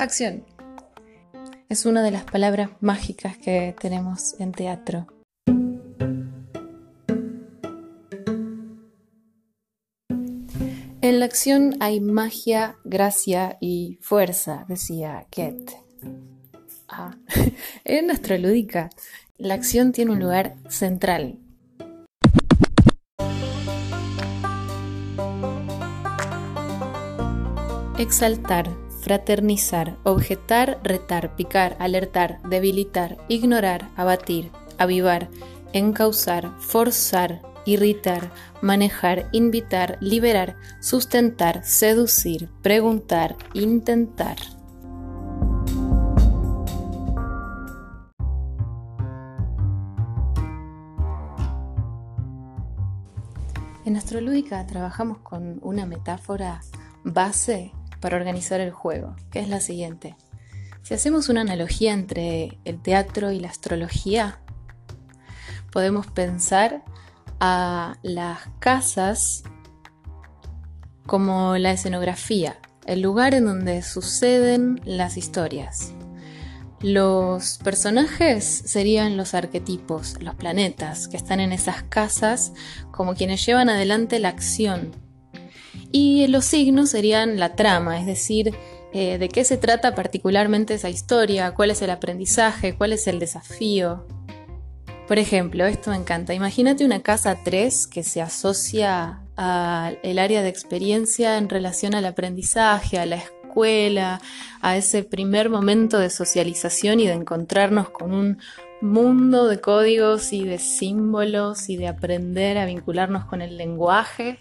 Acción. Es una de las palabras mágicas que tenemos en teatro. En la acción hay magia, gracia y fuerza, decía Goethe. Ah, en Astrolúdica, la acción tiene un lugar central. Exaltar, fraternizar, objetar, retar, picar, alertar, debilitar, ignorar, abatir, avivar, encauzar, forzar, irritar, manejar, invitar, liberar, sustentar, seducir, preguntar, intentar. En Astrolúdica trabajamos con una metáfora base para organizar el juego, que es la siguiente. Si hacemos una analogía entre el teatro y la astrología, podemos pensar a las casas como la escenografía, el lugar en donde suceden las historias. Los personajes serían los arquetipos, los planetas que están en esas casas como quienes llevan adelante la acción y los signos serían la trama, es decir, eh, de qué se trata particularmente esa historia, cuál es el aprendizaje, cuál es el desafío. Por ejemplo, esto me encanta. Imagínate una casa 3 que se asocia al área de experiencia en relación al aprendizaje, a la escuela, a ese primer momento de socialización y de encontrarnos con un mundo de códigos y de símbolos y de aprender a vincularnos con el lenguaje.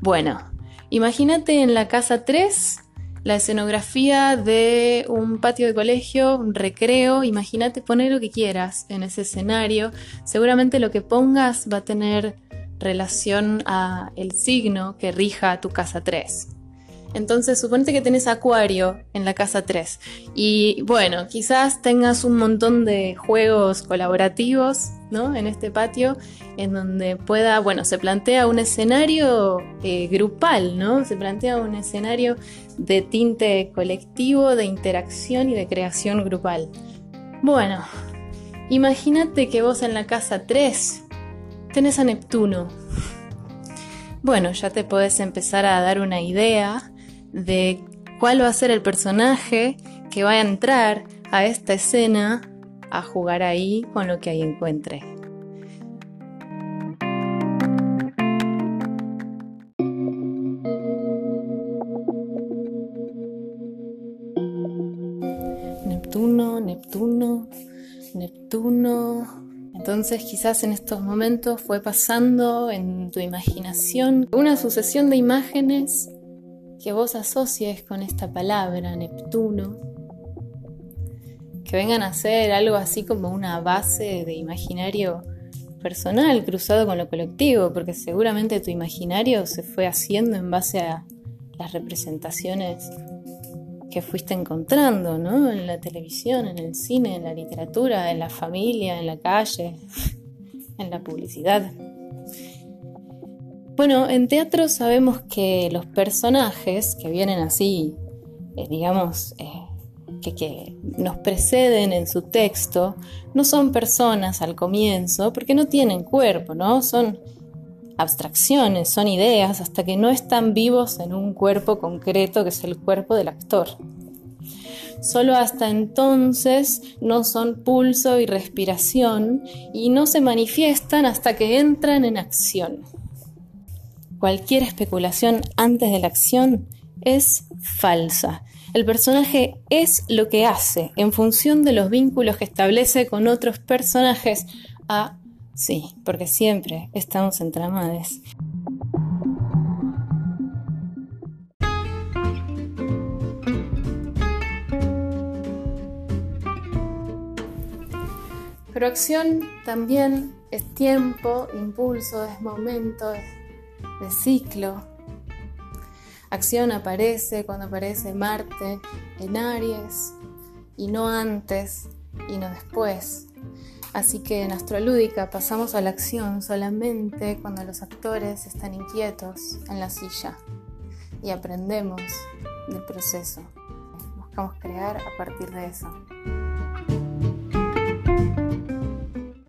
Bueno, Imagínate en la casa 3 la escenografía de un patio de colegio, un recreo, imagínate poner lo que quieras en ese escenario. Seguramente lo que pongas va a tener relación a el signo que rija tu casa 3. Entonces, suponete que tenés acuario en la casa 3 y bueno, quizás tengas un montón de juegos colaborativos, ¿no? En este patio, en donde pueda, bueno, se plantea un escenario eh, grupal, ¿no? Se plantea un escenario de tinte colectivo, de interacción y de creación grupal. Bueno, imagínate que vos en la casa 3 tenés a Neptuno. Bueno, ya te podés empezar a dar una idea de cuál va a ser el personaje que va a entrar a esta escena a jugar ahí con lo que ahí encuentre. Neptuno, Neptuno, Neptuno. Entonces quizás en estos momentos fue pasando en tu imaginación una sucesión de imágenes que vos asocies con esta palabra, Neptuno, que vengan a ser algo así como una base de imaginario personal cruzado con lo colectivo, porque seguramente tu imaginario se fue haciendo en base a las representaciones que fuiste encontrando, ¿no? En la televisión, en el cine, en la literatura, en la familia, en la calle, en la publicidad. Bueno, en teatro sabemos que los personajes que vienen así, eh, digamos, eh, que, nos preceden en su texto, no son personas al comienzo, porque no tienen cuerpo, ¿no? Son abstracciones, son ideas, hasta que no están vivos en un cuerpo concreto que es el cuerpo del actor. Solo hasta entonces no son pulso y respiración y no se manifiestan hasta que entran en acción. Cualquier especulación antes de la acción es falsa. El personaje es lo que hace en función de los vínculos que establece con otros personajes. Ah, sí, porque siempre estamos entramados. Pero acción también es tiempo, impulso, es momento, es de ciclo. Acción aparece cuando aparece Marte en Aries y no antes y no después. Así que en Astrolúdica pasamos a la acción solamente cuando los actores están inquietos en la silla y aprendemos del proceso. Buscamos crear a partir de eso.